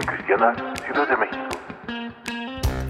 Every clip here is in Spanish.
Iglesia Cristiana, Ciudad de México.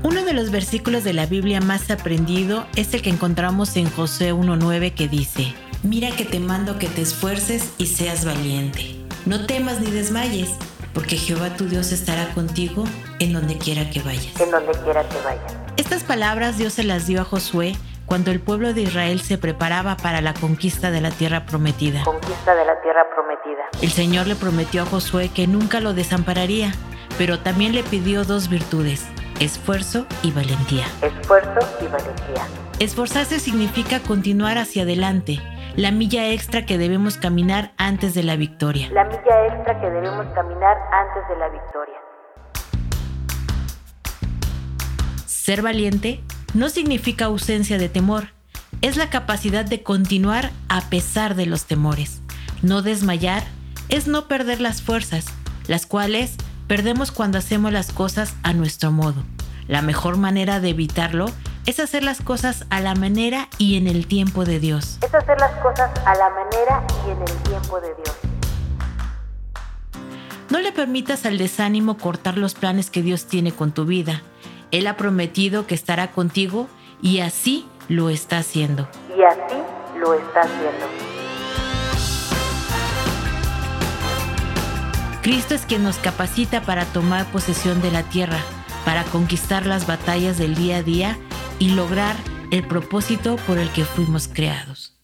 Uno de los versículos de la Biblia más aprendido es el que encontramos en José 1.9 que dice, Mira que te mando que te esfuerces y seas valiente. No temas ni desmayes, porque Jehová tu Dios estará contigo en donde quiera que vayas. En donde quiera que vayas. Estas palabras Dios se las dio a Josué cuando el pueblo de Israel se preparaba para la conquista de la tierra prometida. Conquista de la tierra prometida. El Señor le prometió a Josué que nunca lo desampararía, pero también le pidió dos virtudes, esfuerzo y valentía. Esfuerzo y valentía. Esforzarse significa continuar hacia adelante, la milla extra que debemos caminar antes de la victoria. La milla extra que debemos caminar antes de la victoria. Ser valiente no significa ausencia de temor, es la capacidad de continuar a pesar de los temores. No desmayar es no perder las fuerzas, las cuales perdemos cuando hacemos las cosas a nuestro modo. La mejor manera de evitarlo es hacer las cosas a la manera y en el tiempo de Dios. Es hacer las cosas a la manera y en el tiempo de Dios. No le permitas al desánimo cortar los planes que Dios tiene con tu vida. Él ha prometido que estará contigo y así lo está haciendo. Y así lo está haciendo. Cristo es quien nos capacita para tomar posesión de la tierra, para conquistar las batallas del día a día y lograr el propósito por el que fuimos creados.